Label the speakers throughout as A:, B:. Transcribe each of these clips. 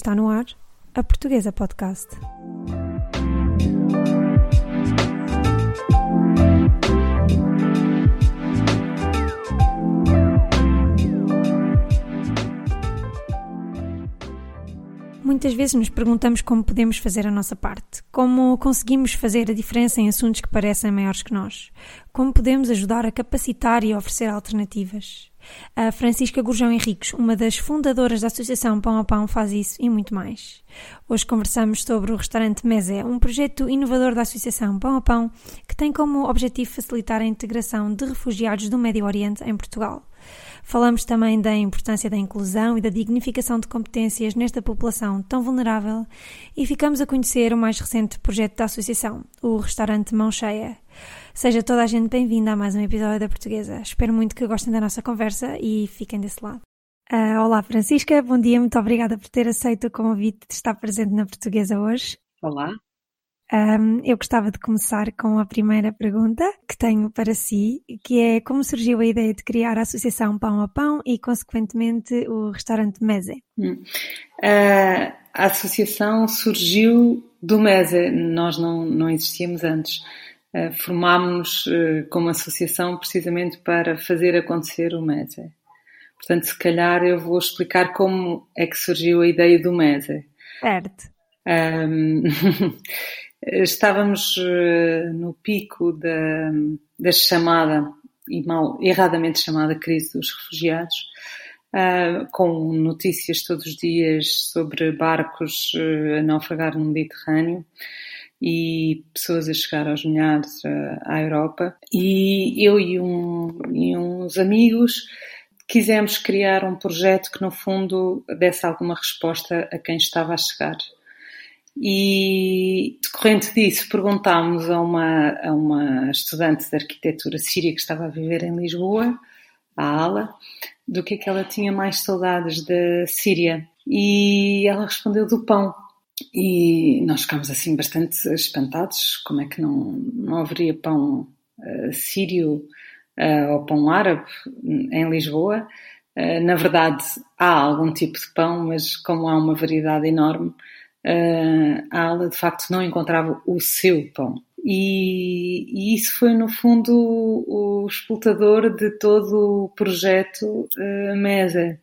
A: Está no ar a Portuguesa Podcast. Muitas vezes nos perguntamos como podemos fazer a nossa parte, como conseguimos fazer a diferença em assuntos que parecem maiores que nós, como podemos ajudar a capacitar e oferecer alternativas. A Francisca Gurjão Henriques, uma das fundadoras da Associação Pão a Pão, faz isso e muito mais. Hoje conversamos sobre o restaurante Mesé, um projeto inovador da Associação Pão a Pão que tem como objetivo facilitar a integração de refugiados do Médio Oriente em Portugal. Falamos também da importância da inclusão e da dignificação de competências nesta população tão vulnerável e ficamos a conhecer o mais recente projeto da associação, o restaurante Mão Cheia. Seja toda a gente bem-vinda a mais um episódio da Portuguesa. Espero muito que gostem da nossa conversa e fiquem desse lado. Uh, olá, Francisca, bom dia, muito obrigada por ter aceito o convite de estar presente na Portuguesa hoje.
B: Olá,
A: um, eu gostava de começar com a primeira pergunta que tenho para si, que é como surgiu a ideia de criar a Associação Pão a Pão e, consequentemente, o restaurante Mese?
B: Hum. Uh, a associação surgiu do Mese, nós não, não existíamos antes. Uh, formámos-nos uh, como associação precisamente para fazer acontecer o Mese. Portanto, se calhar eu vou explicar como é que surgiu a ideia do Mese.
A: Certo.
B: Um, estávamos eh, no pico da, da chamada, e mal, erradamente chamada crise dos refugiados, uh, com notícias todos os dias sobre barcos uh, a naufragar no Mediterrâneo e pessoas a chegar aos milhares à Europa. E eu e, um, e uns amigos quisemos criar um projeto que, no fundo, desse alguma resposta a quem estava a chegar. E, decorrente disso, perguntámos a uma, a uma estudante de arquitetura síria que estava a viver em Lisboa, a Ala, do que é que ela tinha mais saudades da Síria. E ela respondeu do pão. E nós ficámos assim bastante espantados, como é que não, não haveria pão uh, sírio uh, ou pão árabe em Lisboa. Uh, na verdade, há algum tipo de pão, mas como há uma variedade enorme, a ala de facto não encontrava o seu pão. E, e, isso foi, no fundo, o, o de todo o projeto uh, MESA.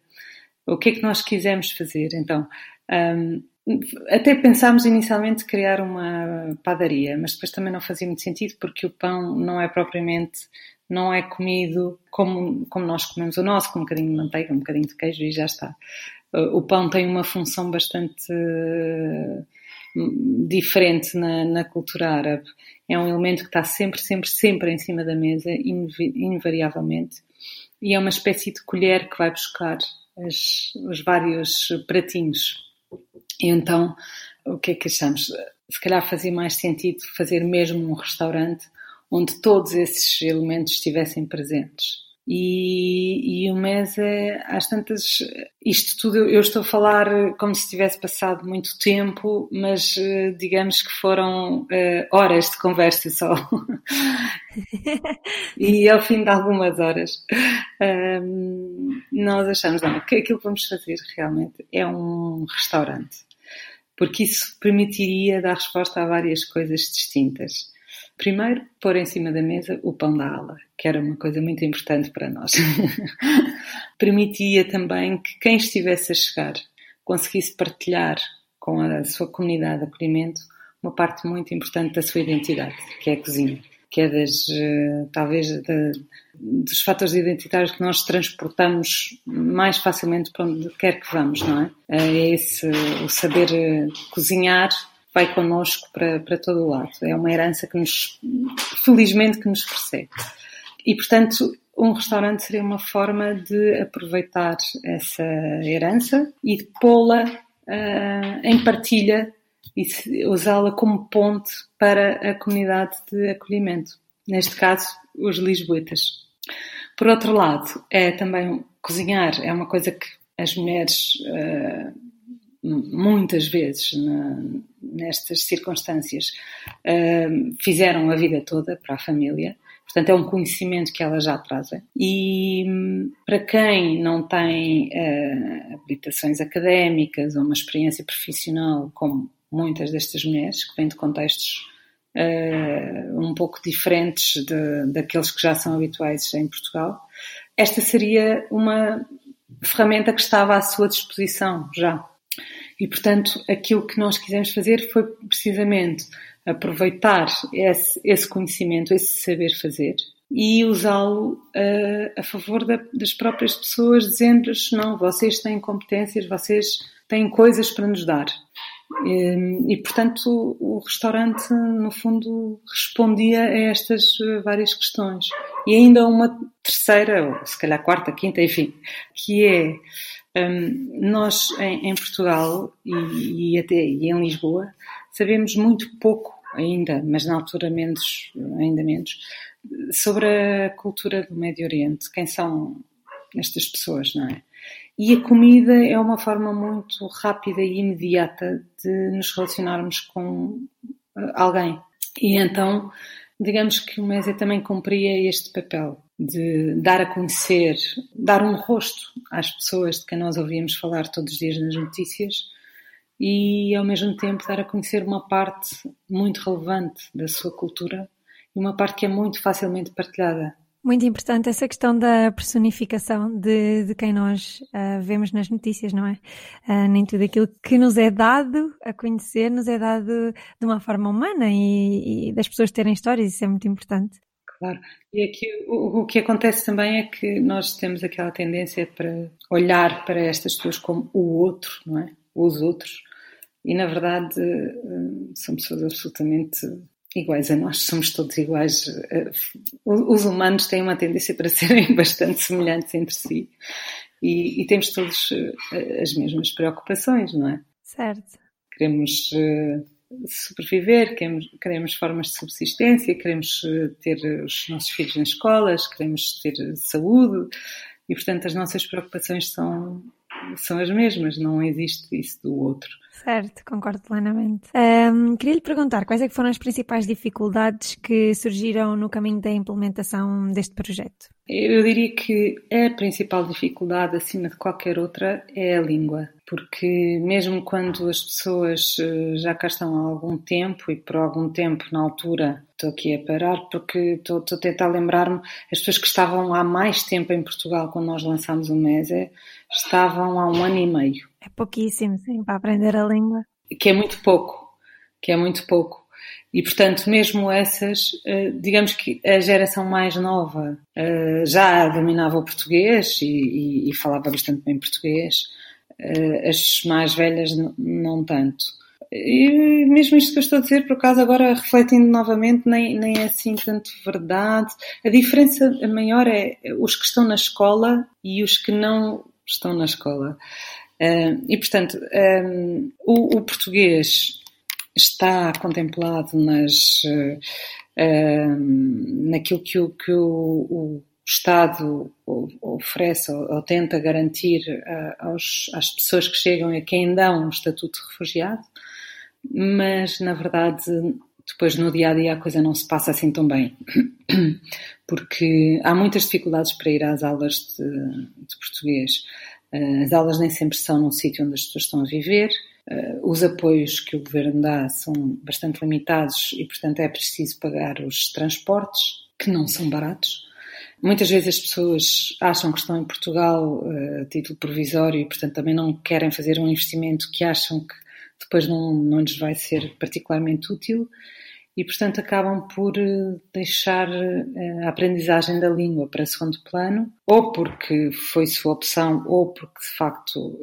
B: O que é que nós quisemos fazer? Então, um, até pensámos inicialmente criar uma padaria, mas depois também não fazia muito sentido porque o pão não é propriamente, não é comido como, como nós comemos o nosso, com um bocadinho de manteiga, um bocadinho de queijo e já está o pão tem uma função bastante uh, diferente na, na, cultura árabe. É um elemento que está sempre, sempre, sempre em cima da mesa, invariavelmente. E é uma espécie de colher que vai buscar as, os vários pratinhos. E então, o que é que achamos? Se calhar fazia mais sentido fazer mesmo um restaurante onde todos esses elementos estivessem presentes. E, e o mês é, às tantas, isto tudo eu estou a falar como se tivesse passado muito tempo, mas eh, digamos que foram uh, horas de conversa só. e ao fim de algumas horas, um, nós achamos não, que aquilo que vamos fazer realmente é um restaurante, porque isso permitiria dar resposta a várias coisas distintas. Primeiro, pôr em cima da mesa o pão da ala, que era uma coisa muito importante para nós. Permitia também que quem estivesse a chegar conseguisse partilhar com a sua comunidade de acolhimento uma parte muito importante da sua identidade, que é a cozinha, que é das, eh, talvez, de, dos fatores identitários que nós transportamos mais facilmente para onde quer que vamos, não é? É esse, o saber eh, cozinhar vai connosco para, para todo o lado. É uma herança que nos, felizmente, que nos persegue. E, portanto, um restaurante seria uma forma de aproveitar essa herança e de pô-la uh, em partilha e usá-la como ponte para a comunidade de acolhimento. Neste caso, os lisboetas. Por outro lado, é também cozinhar, é uma coisa que as mulheres uh, muitas vezes nestas circunstâncias uh, fizeram a vida toda para a família, Portanto, é um conhecimento que elas já trazem. E para quem não tem uh, habilitações académicas ou uma experiência profissional, como muitas destas mulheres, que vêm de contextos uh, um pouco diferentes de, daqueles que já são habituais em Portugal, esta seria uma ferramenta que estava à sua disposição já. E, portanto, aquilo que nós quisemos fazer foi precisamente aproveitar esse, esse conhecimento, esse saber fazer e usá-lo uh, a favor da, das próprias pessoas, dizendo-lhes: não, vocês têm competências, vocês têm coisas para nos dar. E, e, portanto, o, restaurante, no fundo, respondia a estas eh, várias questões. E ainda uma terceira, ou se calhar quarta, quinta, enfim, que é um, nós em, em Portugal e, e, até e em Lisboa sabemos muito pouco ainda, mas na altura menos, ainda menos, sobre a cultura do Médio Oriente, quem são estas pessoas, não é? E a comida é uma forma muito rápida e imediata de nos relacionarmos com eh, alguém. E então, digamos que o Mésia também cumpria este papel de dar a conhecer, dar um rosto às pessoas de quem nós ouvíamos falar todos os dias nas notícias e ao mesmo tempo dar a conhecer uma parte muito relevante da sua cultura e uma parte que é muito facilmente partilhada.
A: Muito importante essa questão da personificação de, de quem nós uh, vemos nas notícias, não é? Uh, nem tudo aquilo que nos é dado a conhecer nos é dado de uma forma humana e, e das pessoas terem histórias, isso é muito importante.
B: Claro, e aqui o, o, que acontece também é que nós temos aquela tendência para olhar para estas pessoas como o outro, não é? Os outros, e na verdade hum, são pessoas absolutamente iguais a nós, somos todos iguais. Eh, os humanos têm uma tendência para serem bastante semelhantes entre si e, e temos todos eh, as mesmas preocupações, não é?
A: Certo.
B: Queremos eh, sobreviver, queremos, queremos formas de subsistência, queremos ter os nossos filhos nas escolas, queremos ter saúde e, portanto, as nossas preocupações são, são as mesmas, não existe isso do outro.
A: Certo, concordo plenamente. Um, queria lhe perguntar quais é foram as principais dificuldades que surgiram no caminho da implementação deste projeto?
B: Eu diria que a principal dificuldade, acima de qualquer outra, é a língua. Porque mesmo quando as pessoas eh, já cá estão há algum tempo, e por algum tempo na altura, estou aqui a parar porque estou, estou a tentar lembrar-me, as pessoas que estavam há mais tempo em Portugal quando nós lançámos o MESE, estavam há um ano e meio.
A: É pouquíssimo, sim, para aprender a língua.
B: Que é muito pouco, que é muito pouco. E, portanto, mesmo essas, eh, digamos que a geração mais nova eh, já dominava o português e, e, e falava bastante bem português, as mais velhas não tanto. E mesmo isto que eu estou a dizer, por acaso, agora refletindo novamente, nem, nem é assim tanto verdade. A diferença maior é os que estão na escola e os que não estão na escola. Uh, e, portanto, um, o, o, português está contemplado nas, naquilo que, o, que o Estado oferece ou, ou tenta garantir aos, às pessoas que chegam e a quem dão um estatuto de refugiado, mas, na verdade, depois no dia a dia a coisa não se passa assim tão bem, porque há muitas dificuldades para ir às aulas de, de português. Eh, as aulas nem sempre são num sítio onde as pessoas estão a viver. Eh, os apoios que o governo dá são bastante limitados e, portanto, é preciso pagar os transportes, que não são baratos. Muitas vezes as pessoas acham que estão em Portugal eh, a título provisório e, portanto, também não querem fazer um investimento que acham que depois não, não lhes vai ser particularmente útil e, portanto, acabam por eh, deixar eh, a aprendizagem da língua para segundo plano, ou porque foi sua opção, ou porque, de facto,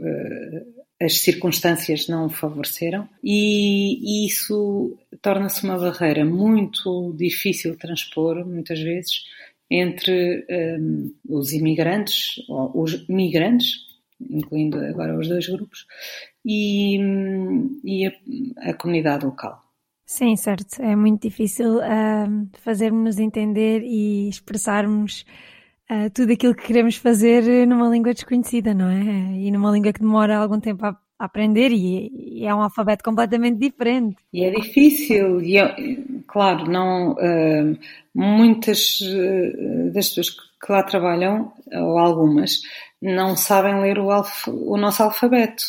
B: as circunstâncias não o favoreceram, e isso torna-se uma barreira muito difícil de transpor, muitas vezes, entre um, os imigrantes, ou os migrantes, incluindo agora os dois grupos, e, hum, e a, a comunidade local.
A: Sim, certo. É muito difícil uh, fazermos-nos entender e expressarmos uh, tudo aquilo que queremos fazer numa língua desconhecida, não é? E numa língua que demora algum tempo a, aprender e, e, é um alfabeto completamente diferente.
B: E é difícil. E claro, não, uh, muitas uh, das pessoas que lá trabalham, ou algumas, não sabem ler o, alf o nosso alfabeto,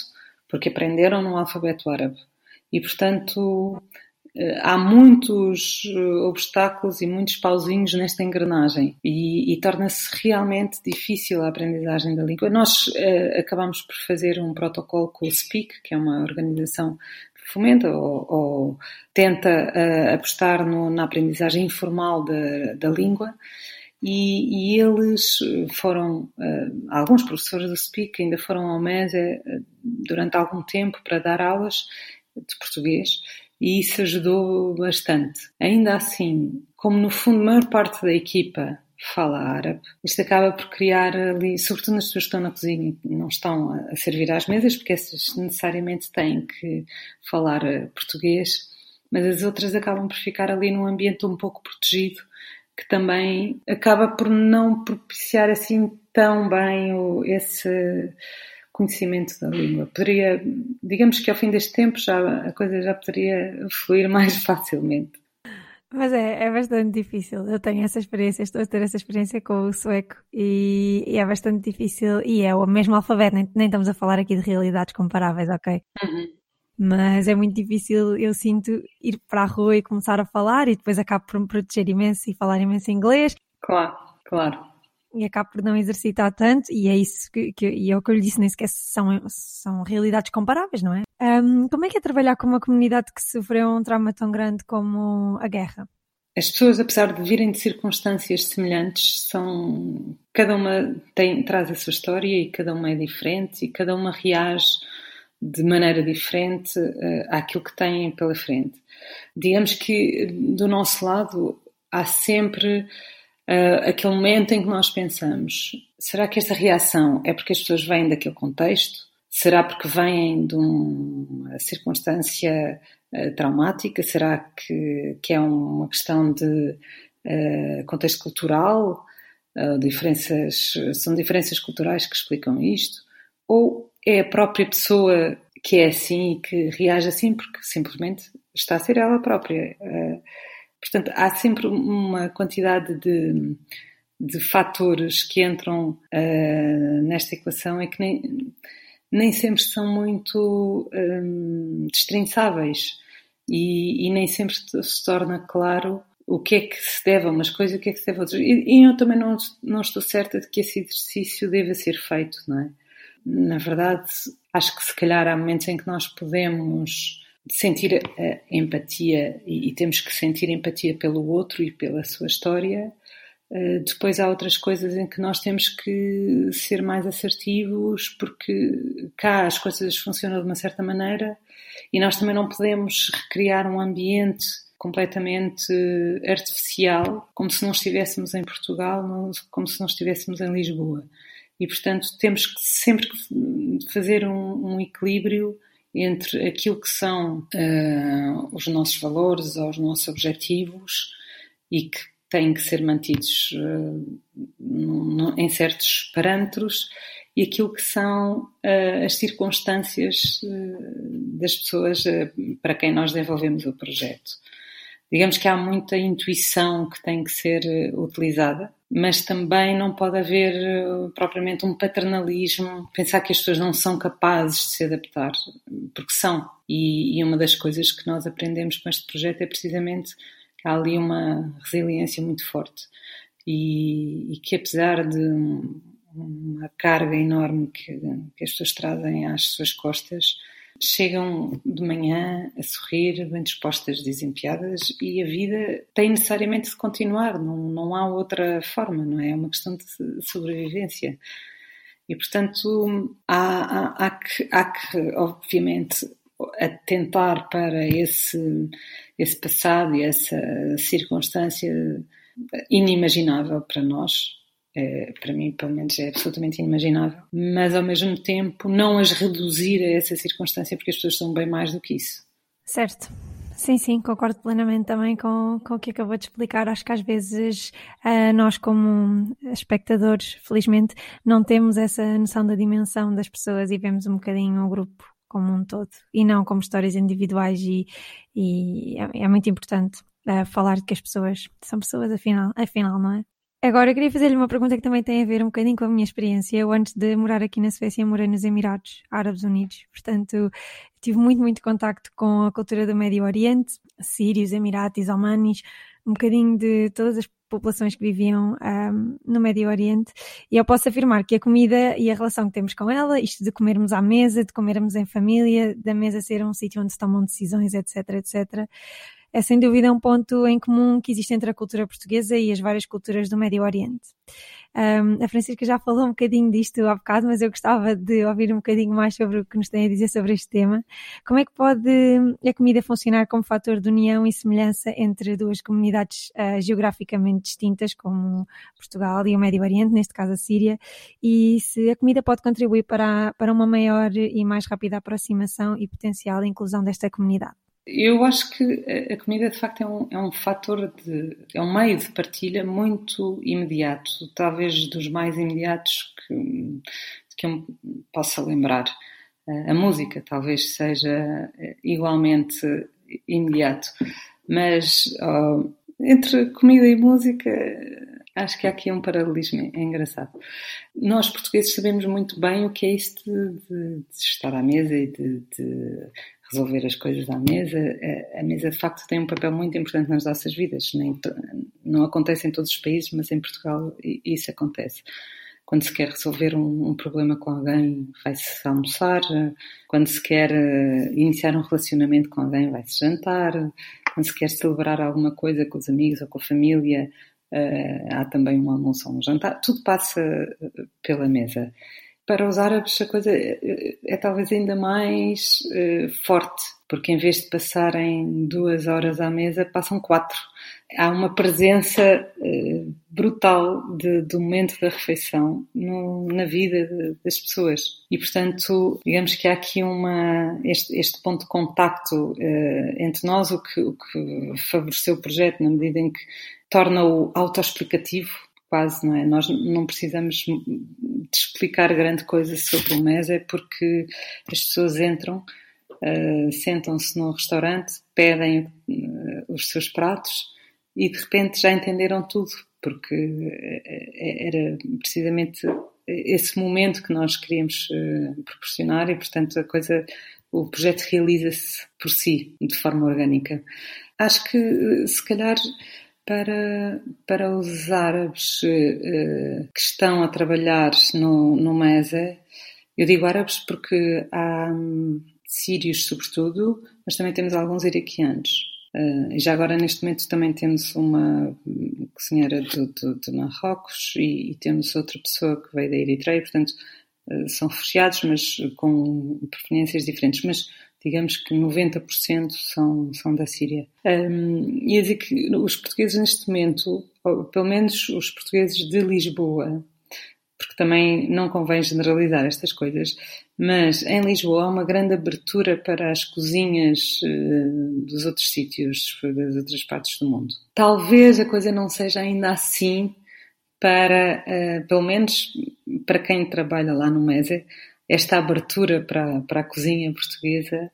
B: porque aprenderam no alfabeto árabe. E, portanto, há muitos eh, obstáculos e muitos pauzinhos nesta engrenagem e, e torna-se realmente difícil a aprendizagem da língua. Nós uh, acabamos por fazer um protocolo com o SPEAK, que é uma organização que fomenta ou, ou tenta uh, apostar no, na aprendizagem informal da, da língua. E, e, eles foram, uh, alguns professores do SPEAK ainda foram ao MES durante algum tempo para dar aulas de português e isso ajudou bastante. Ainda assim, como no fundo a maior parte da equipa fala árabe, isto acaba por criar ali, sobretudo nas pessoas que estão na cozinha e não estão a servir às mesas, porque essas necessariamente têm que falar eh, português, mas as outras acabam por ficar ali num ambiente um pouco protegido, que também acaba por não propiciar assim tão bem esse conhecimento da língua. Poderia, digamos que ao fim deste tempo já a coisa já poderia fluir mais facilmente.
A: Mas é, é bastante difícil. Eu tenho essa experiência, estou a ter essa experiência com o sueco e, e é bastante difícil. E é o mesmo alfabeto, nem, nem, estamos a falar aqui de realidades comparáveis, ok? Uhum. Mas é muito difícil, eu sinto, ir para a rua e começar a falar e depois acabo por me proteger imenso e falar imenso inglês.
B: Claro, claro
A: e acabo por não exercitar tanto, e é isso que, que e é o que eu lhe disse, nem sequer são, são realidades comparáveis, não é? Um, como é que é trabalhar com uma comunidade que sofreu um trauma tão grande como a guerra?
B: As pessoas, apesar de virem de circunstâncias semelhantes, são cada uma tem, traz a sua história e cada uma é diferente e cada uma reage de maneira diferente uh, àquilo que têm pela frente. Digamos que do nosso lado há sempre uh, aquele momento em que nós pensamos: será que esta reação é porque as pessoas vêm daquele contexto? Será porque vêm de uma circunstância uh, traumática? Será que, que é uma questão de uh, contexto cultural? diferenças, são diferenças culturais que explicam isto? Ou é a própria pessoa que é assim e que reage assim porque simplesmente está a ser ela própria? Portanto, há sempre uma quantidade de, de fatores que entram uh, nesta equação e que nem, nem sempre são muito um, destrinçáveis e, e, nem sempre se torna claro o que é que se deve a umas coisas e o que é que se deve a outras. E, e eu também não, não estou certa de que esse exercício deva ser feito, não é? Na verdade, acho que se calhar há momentos em que nós podemos sentir a empatia e, temos que sentir empatia pelo outro e pela sua história. Uh, depois há outras coisas em que nós temos que ser mais assertivos porque cá as coisas funcionam de uma certa maneira e nós também não podemos recriar um ambiente completamente artificial, como se não estivéssemos em Portugal, como se não estivéssemos em Lisboa. E portanto temos que sempre fazer um, um equilíbrio entre aquilo que são uh, os nossos valores ou os nossos objetivos e que têm que ser mantidos uh, no, em certos parâmetros e aquilo que são uh, as circunstâncias das pessoas para quem nós desenvolvemos o projeto. Digamos que há muita intuição que tem que ser utilizada mas também não pode haver eh, propriamente um paternalismo, pensar que as pessoas não são capazes de se adaptar, porque são. E, e uma das coisas que nós aprendemos com este projeto é precisamente que há ali uma resiliência muito forte e, e que apesar de uma carga enorme que, que as pessoas trazem às suas costas, chegam de manhã a sorrir, bem dispostas, dizem piadas e a vida tem necessariamente de continuar, não, não há outra forma, não é? É uma questão de sobrevivência. E, portanto, há, há, há, que, há que, obviamente, atentar para esse, esse passado e essa circunstância inimaginável para nós, é, para mim, pelo menos, é absolutamente inimaginável. Mas, ao mesmo tempo, não as reduzir a essa circunstância, porque as pessoas são bem mais do que isso.
A: Certo. Sim, sim, concordo plenamente também com, com o que acabou de explicar. Acho que às vezes uh, nós, como espectadores, felizmente, não temos essa noção da dimensão das pessoas e vemos um bocadinho o grupo como um todo e não como histórias individuais, e, e é, é muito importante a falar de que as pessoas são pessoas afinal, afinal, não é? Agora, eu queria fazer-lhe uma pergunta que também tem a ver um bocadinho com a minha experiência. Eu, antes de morar aqui na Suécia, morei nos Emirados Árabes Unidos. Portanto, tive muito, muito contacto com a cultura do Médio Oriente, sírios, emiratis, omanis, um bocadinho de todas as populações que viviam um, no Médio Oriente. E eu posso afirmar que a comida e a relação que temos com ela, isto de comermos à mesa, de comermos em família, da mesa ser um sítio onde se tomam decisões, etc., etc., é sem dúvida um ponto em comum que existe entre a cultura portuguesa e as várias culturas do Médio Oriente. Um, a Francisca já falou um bocadinho disto há bocado, mas eu gostava de ouvir um bocadinho mais sobre o que nos tem a dizer sobre este tema. Como é que pode a comida funcionar como fator de união e semelhança entre duas comunidades uh, geograficamente distintas, como Portugal e o Médio Oriente, neste caso a Síria, e se a comida pode contribuir para, para uma maior e mais rápida aproximação e potencial inclusão desta comunidade?
B: Eu acho que a comida de facto é um, é um fator de. é um meio de partilha muito imediato, talvez dos mais imediatos que, que eu possa lembrar. A música talvez seja igualmente imediato, mas oh, entre comida e música acho que há aqui um paralelismo engraçado. Nós portugueses sabemos muito bem o que é isso de, de, de estar à mesa e de, de resolver as coisas à mesa. A, mesa, de facto, tem um papel muito importante nas nossas vidas. Nem, não acontece em todos os países, mas em Portugal isso acontece. Quando se quer resolver um, um problema com alguém, vai-se almoçar. Quando se quer uh, iniciar um relacionamento com alguém, vai-se jantar. Quando se quer celebrar alguma coisa com os amigos ou com a família, uh, há também um almoço ou um jantar. Tudo passa uh, pela mesa para os árabes a coisa é, é talvez ainda mais uh, forte, porque em vez de passarem duas horas à mesa, passam quatro. Há uma presença uh, brutal de, do momento da refeição no, na vida de, das pessoas. E, portanto, digamos que há aqui uma, este, este ponto de contacto uh, entre nós, o que, o que favoreceu o projeto na medida em que torna-o autoexplicativo quase, não é? Nós não precisamos de explicar grande coisa sobre o MES, é porque as pessoas entram, uh, sentam-se num restaurante, pedem uh, os seus pratos e de repente já entenderam tudo, porque eh, era precisamente esse momento que nós queríamos uh, proporcionar e, portanto, a coisa, o projeto realiza-se por si, de forma orgânica. Acho que, se calhar, para, para os árabes uh, que estão a trabalhar no, no MESE, eu digo árabes porque há um, sírios, sobretudo, mas também temos alguns iraquianos. Uh, e já agora, neste momento, também temos uma cozinheira do, do, do Marrocos e, e, temos outra pessoa que veio da Eritreia, portanto, uh, são refugiados, mas com proveniências diferentes. Mas digamos que 90% são, são da Síria. Um, e a dizer que os portugueses neste momento, pelo menos os portugueses de Lisboa, porque também não convém generalizar estas coisas, mas em Lisboa há uma grande abertura para as cozinhas uh, dos outros sítios, das outras partes do mundo. Talvez a coisa não seja ainda assim para, uh, pelo menos para quem trabalha lá no MESE, esta abertura para, para a cozinha portuguesa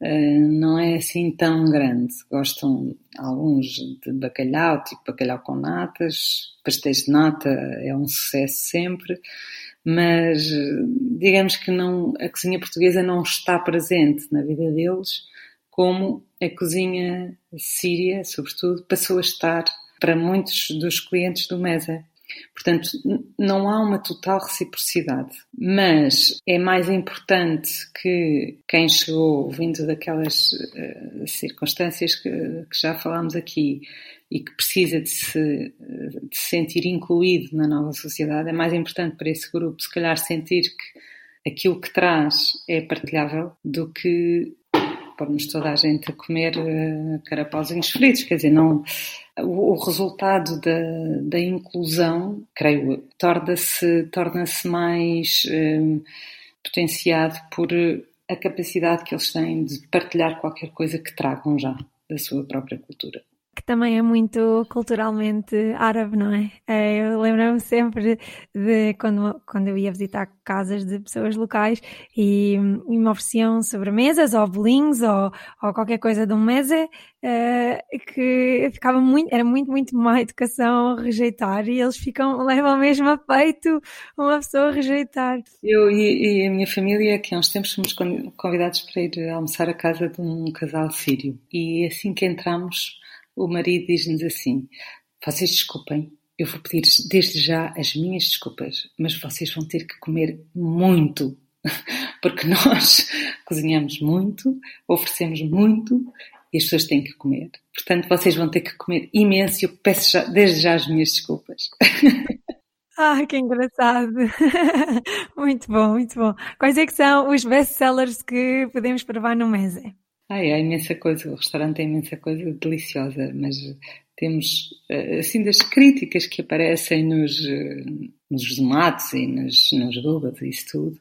B: uh, não é assim tão grande. Gostam alguns de bacalhau, tipo bacalhau com natas, pastéis de nata é um sucesso sempre, mas digamos que não, a cozinha portuguesa não está presente na vida deles como a cozinha síria, sobretudo, passou a estar para muitos dos clientes do Mesa. Portanto, não há uma total reciprocidade, mas é mais importante que quem chegou vindo daquelas uh, circunstâncias que, que, já falámos aqui e que precisa de se, de se sentir incluído na nova sociedade, é mais importante para esse grupo, se calhar, sentir que aquilo que traz é partilhável do que pôr-nos toda a gente a comer uh, carapauzinhos fritos, quer dizer, não o, resultado da, da inclusão, creio, torna-se torna mais um, potenciado por a capacidade que eles têm de partilhar qualquer coisa que tragam já da sua própria cultura.
A: Que também é muito culturalmente árabe, não é? é eu lembro-me sempre de quando, quando eu ia visitar casas de pessoas locais e, e me ofereciam sobremesas ou bolinhos ou, ou qualquer coisa de um mesa uh, que ficava muito, era muito, muito má educação rejeitar e eles ficam, levam mesmo a peito uma pessoa a rejeitar.
B: Eu e, e a minha família, que há uns tempos fomos convidados para ir almoçar à casa de um casal sírio e assim que entramos o marido diz-nos assim: Vocês desculpem, eu vou pedir desde já as minhas desculpas, mas vocês vão ter que comer muito, porque nós cozinhamos muito, oferecemos muito e as pessoas têm que comer. Portanto, vocês vão ter que comer imenso e eu peço já, desde já as minhas desculpas.
A: Ah, que engraçado! muito bom, muito bom. Quais é que são os best-sellers que podemos provar no Mese?
B: Ai, há imensa coisa, o restaurante tem imensa coisa deliciosa, mas temos, eh, assim, das críticas que aparecem nos, eh, nos e nos, nos e isso tudo,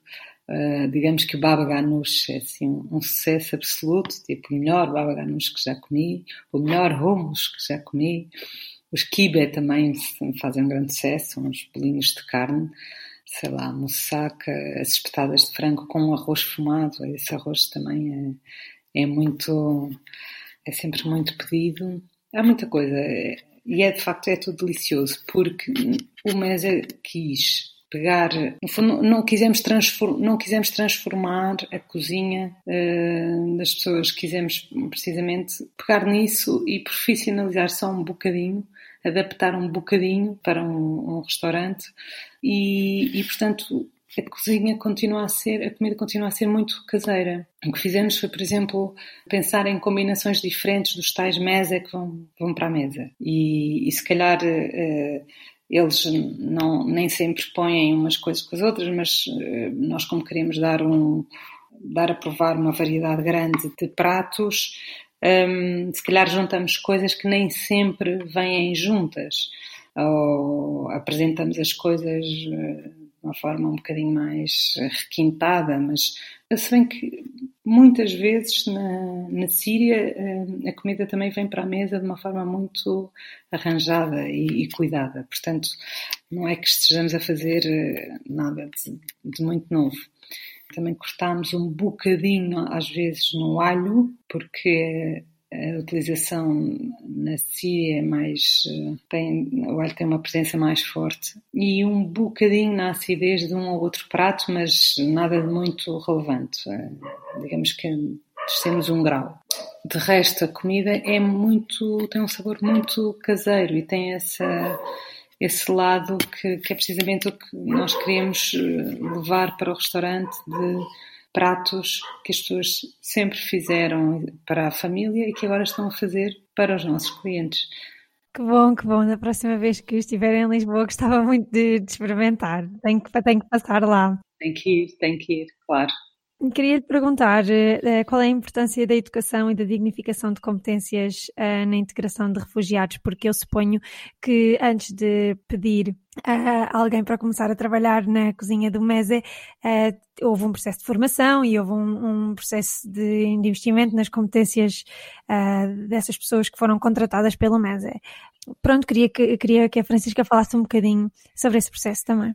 B: uh, digamos que o baba ganoush é assim, um, sucesso absoluto, tipo o melhor baba ganoush que já comi, o melhor hummus que já comi, os kibe também fazem um grande sucesso, uns bolinhos de carne, sei lá, moussaka, as espetadas de frango com arroz fumado, esse arroz também é é muito, é sempre muito pedido. Há muita coisa e é de facto é tudo delicioso porque o Mesa quis pegar, no fundo, não quisemos, transform, não quisemos transformar a cozinha uh, das pessoas, quisemos precisamente pegar nisso e profissionalizar só um bocadinho, adaptar um bocadinho para um, um restaurante e, e, portanto, a cozinha continua a ser, a comida continua a ser muito caseira. O que fizemos foi, por exemplo, pensar em combinações diferentes dos tais mesa que vão, vão para a mesa. E, e se calhar uh, eles não, nem sempre põem umas coisas com as outras, mas uh, nós como queremos dar um dar a provar uma variedade grande de pratos, um, ehm, se calhar juntamos coisas que nem sempre vêm juntas. Ou apresentamos as coisas uh, uma forma um bocadinho mais requintada, mas se bem que muitas vezes na, na Síria eh, a comida também vem para a mesa de uma forma muito arranjada e, e cuidada. Portanto, não é que estejamos a fazer eh, nada de, de muito novo. Também cortámos um bocadinho, às vezes, no alho, porque a utilização na Síria é mais tem, o alho tem uma presença mais forte e um bocadinho na acidez de um ou outro prato, mas nada de muito relevante. É, digamos que descemos um grau. De resto, a comida é muito tem um sabor muito caseiro e tem essa esse lado que, que é precisamente o que nós queremos eh, levar para o restaurante de pratos que as pessoas sempre fizeram para a família e que agora estão a fazer para os nossos clientes.
A: Que bom, que bom. Da próxima vez que estiver em Lisboa, gostava muito de, de experimentar. Tenho que, tenho que passar lá.
B: Tem que ir, tem que ir, claro.
A: Queria lhe perguntar uh, qual é a importância da educação e da dignificação de competências uh, na integração de refugiados, porque eu suponho que antes de pedir uh, alguém para começar a trabalhar na cozinha do MESE, houve um processo de formação e houve um, um processo de investimento nas competências dessas pessoas que foram contratadas pelo MESE. Pronto, queria que, queria que a Francisca falasse um bocadinho sobre esse processo também.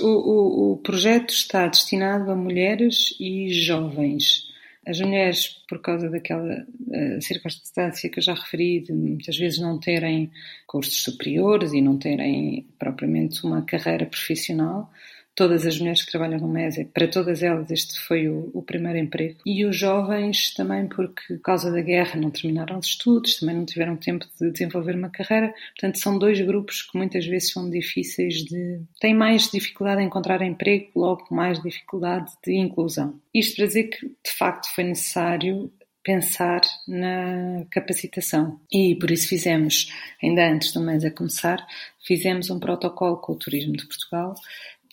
B: O, o, o, projeto está destinado a mulheres e jovens. As mulheres, por causa daquela uh, circunstância que eu já referi, de muitas vezes não terem cursos superiores e não terem propriamente uma carreira profissional, todas as mulheres que trabalham no MESE, para todas elas este foi o, o, primeiro emprego. E os jovens também, porque por causa da guerra não terminaram os estudos, também não tiveram tempo de desenvolver uma carreira. Portanto, são dois grupos que muitas vezes são difíceis de. têm mais dificuldade em encontrar emprego, logo mais dificuldade de inclusão. Isto para dizer que, de facto, foi necessário pensar na capacitação. E por isso fizemos, ainda antes do mês a começar, fizemos um protocolo com o Turismo de Portugal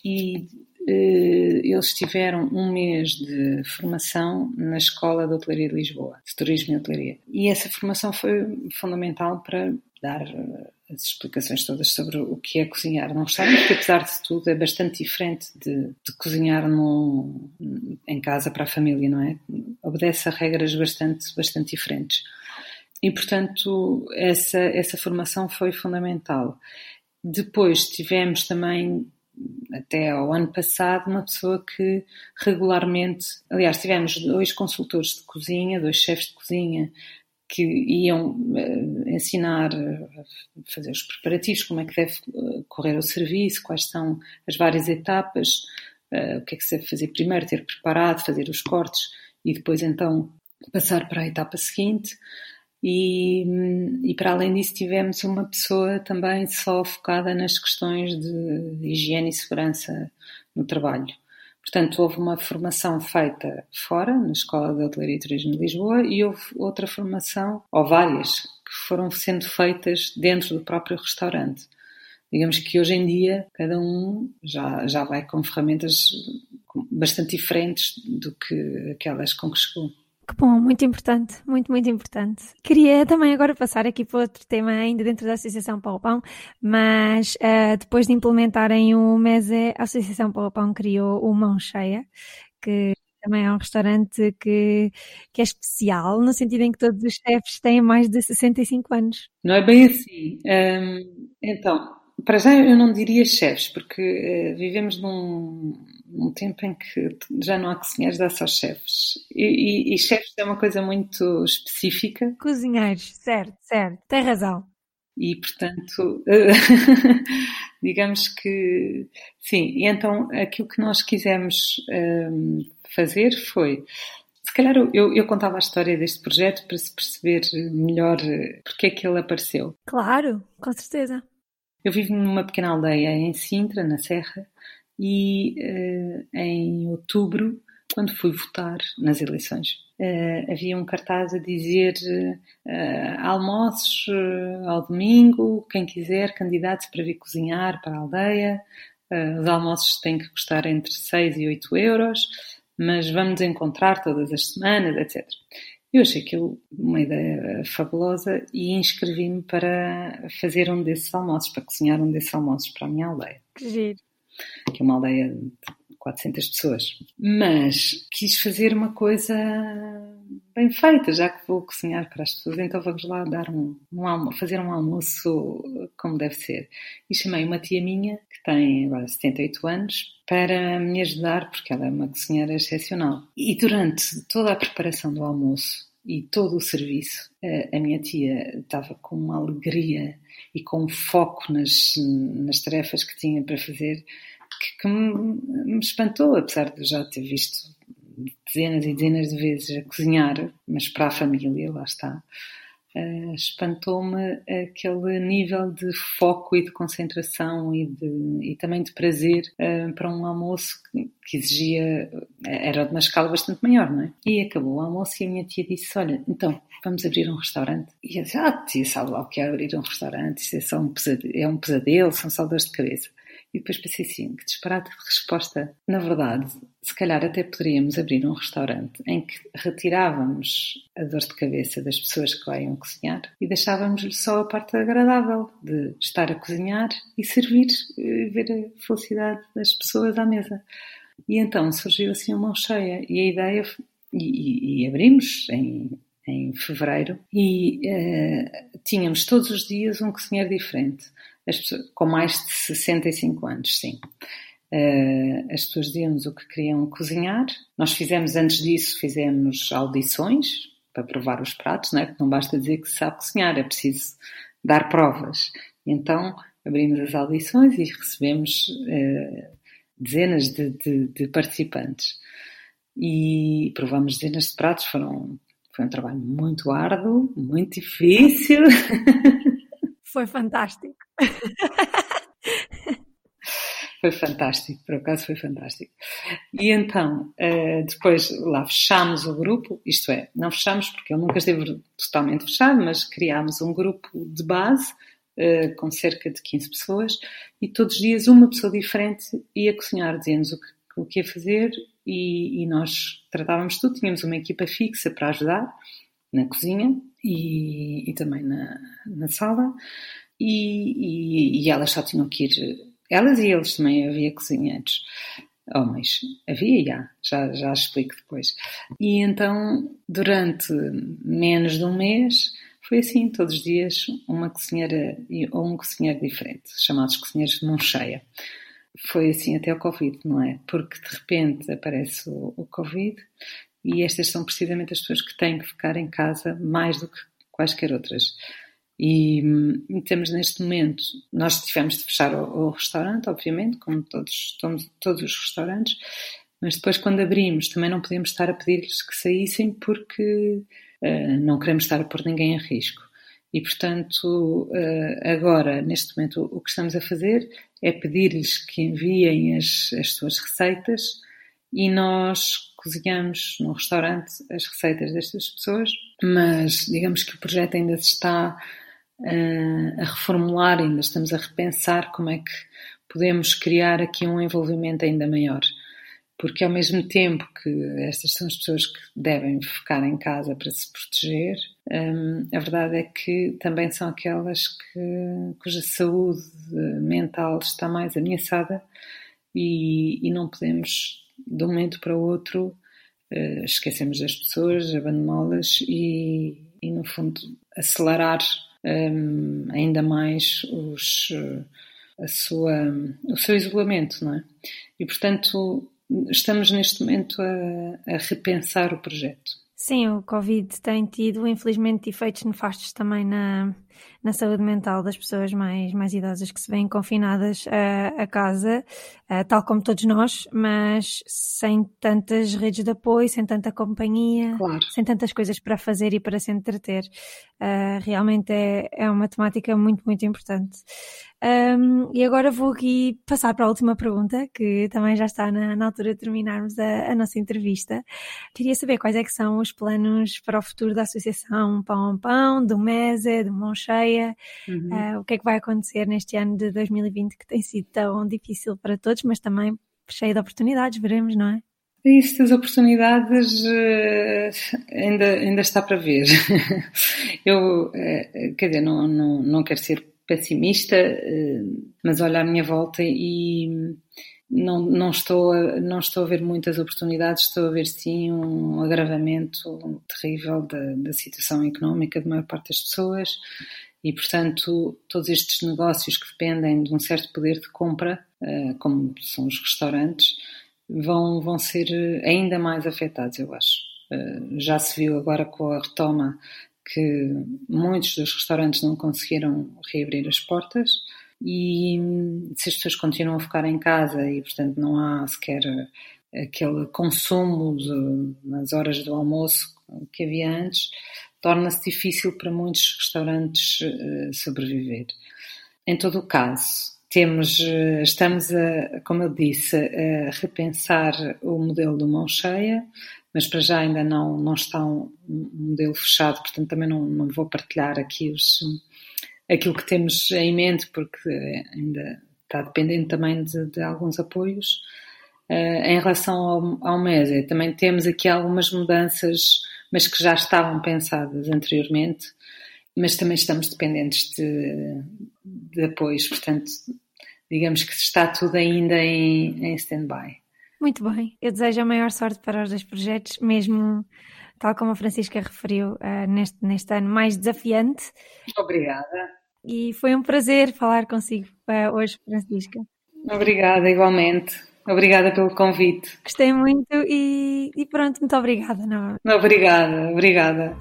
B: e eh, eles tiveram um mês de formação na Escola de Hotelaria de Lisboa, de Turismo e Hotelaria. E essa formação foi fundamental para dar eh, as explicações todas sobre o que é cozinhar num restaurante, que apesar de tudo é bastante diferente de, de cozinhar num, em casa para a família, não é? Obedece a regras bastante, bastante diferentes. e portanto, essa, essa formação foi fundamental. Depois tivemos também, até ao ano passado, uma pessoa que regularmente, aliás, tivemos dois consultores de cozinha, dois chefes de cozinha, que iam uh, ensinar a fazer os preparativos, como é que deve eh, correr o serviço, quais são as várias etapas, o que é que se deve fazer primeiro, ter preparado, fazer os cortes e depois então passar para a etapa seguinte. E, e, para além disso tivemos uma pessoa também só focada nas questões de higiene e segurança no trabalho. Portanto, houve uma formação feita fora, na Escola de Hotelaria e Turismo de Lisboa, e houve outra formação, ou várias, que foram sendo feitas dentro do próprio restaurante. Digamos que hoje em dia cada um já, já vai com ferramentas bastante diferentes do que aquelas com que chegou.
A: Que bom, muito importante, muito, muito importante. Queria também agora passar aqui para outro tema ainda dentro da Associação Pão Pão, mas uh, depois de implementarem o MESE, a Associação Pão Pão criou o Mão Cheia, que também é um restaurante que, que é especial, no sentido em que todos os chefes têm mais de 65 anos.
B: Não é bem assim. Um, então, para já eu não diria chefes, porque uh, vivemos num, num, tempo em que já não há cozinheiros, dá só chefes. E, e, e chefes é uma coisa muito específica.
A: Cozinheiros, certo, certo, tem razão.
B: E portanto, digamos que sim. E então aquilo que nós quisemos um, fazer foi. Se calhar eu, eu, contava a história deste projeto para se perceber melhor porque é que ele apareceu.
A: Claro, com certeza.
B: Eu vivo numa pequena aldeia em Sintra, na Serra, e uh, em outubro, quando fui votar nas eleições, uh, havia um cartaz a dizer uh, almoços ao domingo, quem quiser, candidato para vir cozinhar para a aldeia. os almoços têm que custar entre 6 e 8 euros, mas vamos encontrar todas as semanas, etc. Eu achei aquilo uma ideia fabulosa e inscrevi-me para fazer um desses almoços, para cozinhar um desses almoços para a minha aldeia.
A: Que giro.
B: Que é uma aldeia de 400 pessoas. Mas quis fazer uma coisa bem feita, já que vou cozinhar para as pessoas, então vamos lá dar um, um fazer um almoço como deve ser. E chamei uma tia minha, que tem agora 78 anos, para me ajudar, porque ela é uma cozinheira excepcional. E durante toda a preparação do almoço e todo o serviço, a minha tia estava com uma alegria e com um foco nas, nas tarefas que tinha para fazer que, que me, me espantou, apesar de eu já ter visto dezenas e dezenas de vezes a cozinhar, mas para a família, lá está. Uh, espantou-me aquele nível de foco e de concentração e, de, e também de prazer uh, para um almoço que, que, exigia, era de uma escala bastante maior, não é? E acabou o almoço e a minha tia disse: Olha, então vamos abrir um restaurante. E eu disse: Ah, tia, sabe lá o que é abrir um restaurante? Isso é só um pesadelo, é um pesadelo são só dores de cabeça. E depois pensei assim, que disparate de resposta. Na verdade, se calhar até poderíamos abrir um restaurante em que retirávamos a dor de cabeça das pessoas que vêm cozinhar e deixávamos-lhe só a parte agradável de estar a cozinhar e servir, e ver a felicidade das pessoas à mesa. E então surgiu assim uma mão cheia e a ideia, e, e, e abrimos em em fevereiro e uh, tínhamos todos os dias um cozinheiro diferente pessoas, com mais de 65 anos, sim. Uh, as pessoas diziam-nos o que queriam cozinhar. Nós fizemos, antes disso, fizemos audições para provar os pratos, não é? Porque não basta dizer que se sabe cozinhar, é preciso dar provas. Então, abrimos as audições e recebemos uh, dezenas de, de, de, participantes. E provamos dezenas de pratos, foram, foi um trabalho muito árduo, muito difícil.
A: Foi fantástico.
B: Foi fantástico, por acaso foi fantástico. E então, eh, depois lá fechámos o grupo, isto é, não fechámos porque ele nunca esteve totalmente fechado, mas criámos um grupo de base eh, com cerca de 15 pessoas e todos os dias uma pessoa diferente ia cozinhar, dizendo-nos o que, o que ia fazer e, e nós tratávamos tudo, tínhamos uma equipa fixa para ajudar na cozinha e, e também na, na sala e, e, e, elas só tinham que ir, elas e eles também havia cozinheiros, homens, havia já, já, já explico depois. E então, durante menos de um mês, foi assim, todos os dias, uma cozinheira ou um cozinheiro diferente, chamados cozinheiros de mão cheia. Foi assim até o Covid, não é? Porque de repente aparece o, o Covid e estas são precisamente as pessoas que têm que ficar em casa mais do que quaisquer outras. E, e temos neste momento, nós tivemos de fechar o, o restaurante, obviamente, como todos, todos, os restaurantes, mas depois quando abrimos também não podemos estar a pedir-lhes que saíssem porque uh, não queremos estar a pôr ninguém em risco. E, portanto, uh, agora, neste momento, o que estamos a fazer é pedir-lhes que enviem as, as suas receitas e nós cozinhamos no restaurante as receitas destas pessoas, mas digamos que o projeto ainda se está uh, a reformular, ainda estamos a repensar como é que podemos criar aqui um envolvimento ainda maior. Porque ao mesmo tempo que estas são as pessoas que devem ficar em casa para se proteger, um, a verdade é que também são aquelas que, cuja saúde mental está mais ameaçada e, e não podemos de um momento para o outro, uh, esquecemos das pessoas, abandoná-las e, e, no fundo, acelerar um, ainda mais os, a sua, o seu isolamento, não é? E, portanto, estamos neste momento a, a repensar o projeto.
A: Sim, o Covid tem tido, infelizmente, efeitos nefastos também na, na saúde mental das pessoas mais, mais idosas que se veem confinadas a, a casa, a, tal como todos nós, mas sem tantas redes de apoio, sem tanta companhia,
B: claro.
A: sem tantas coisas para fazer e para se entreter. Uh, realmente é, é uma temática muito, muito importante. Um, e agora vou aqui passar para a última pergunta, que também já está na, na altura de terminarmos a, a, nossa entrevista. Queria saber quais é que são os planos para o futuro da Associação Pão a Pão, do MESE, do Mão Cheia, uhum. uh, o que é que vai acontecer neste ano de 2020 que tem sido tão difícil para todos, mas também cheio de oportunidades, veremos, não é?
B: Isso oportunidades uh, ainda, ainda está para ver. Eu, uh, quer dizer, não, não, não quero ser pessimista, eh, mas olho à minha volta e não, não, estou a, não estou a ver muitas oportunidades, estou a ver sim um agravamento terrível da, da situação económica da maior parte das pessoas e, portanto, todos estes negócios que dependem de um certo poder de compra, eh, como são os restaurantes, vão, vão ser ainda mais afetados, eu acho. Eh, já se viu agora com a retoma que muitos dos restaurantes não conseguiram reabrir as portas e se as pessoas continuam a ficar em casa e, portanto, não há sequer aquele consumo de, nas horas do almoço que havia antes, torna-se difícil para muitos restaurantes uh, sobreviver. Em todo o caso, temos, uh, estamos a, como eu disse, a repensar o modelo do mão cheia, mas para já ainda não, não está um, um modelo fechado, portanto também não, não vou partilhar aqui os, aquilo que temos em mente, porque ainda está dependente também de, de alguns apoios. Uh, em relação ao, ao MESE, também temos aqui algumas mudanças, mas que já estavam pensadas anteriormente, mas também estamos dependentes de, de apoios, portanto, digamos que está tudo ainda em, em stand-by.
A: Muito bem, eu desejo a maior sorte para os dois projetos, mesmo tal como a Francisca referiu, uh, neste, neste ano mais desafiante.
B: Obrigada.
A: E foi um prazer falar consigo uh, hoje, Francisca.
B: Obrigada, igualmente. Obrigada pelo convite.
A: Gostei muito e, e pronto, muito obrigada. Não.
B: Obrigada, obrigada.